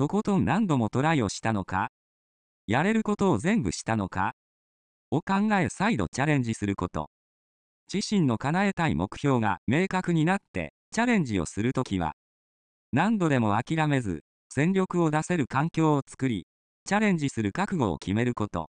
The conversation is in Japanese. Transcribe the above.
とことん何度もトライをしたのかやれることを全部したのかを考え再度チャレンジすること。自身の叶えたい目標が明確になってチャレンジをするときは、何度でも諦めず、全力を出せる環境を作り、チャレンジする覚悟を決めること。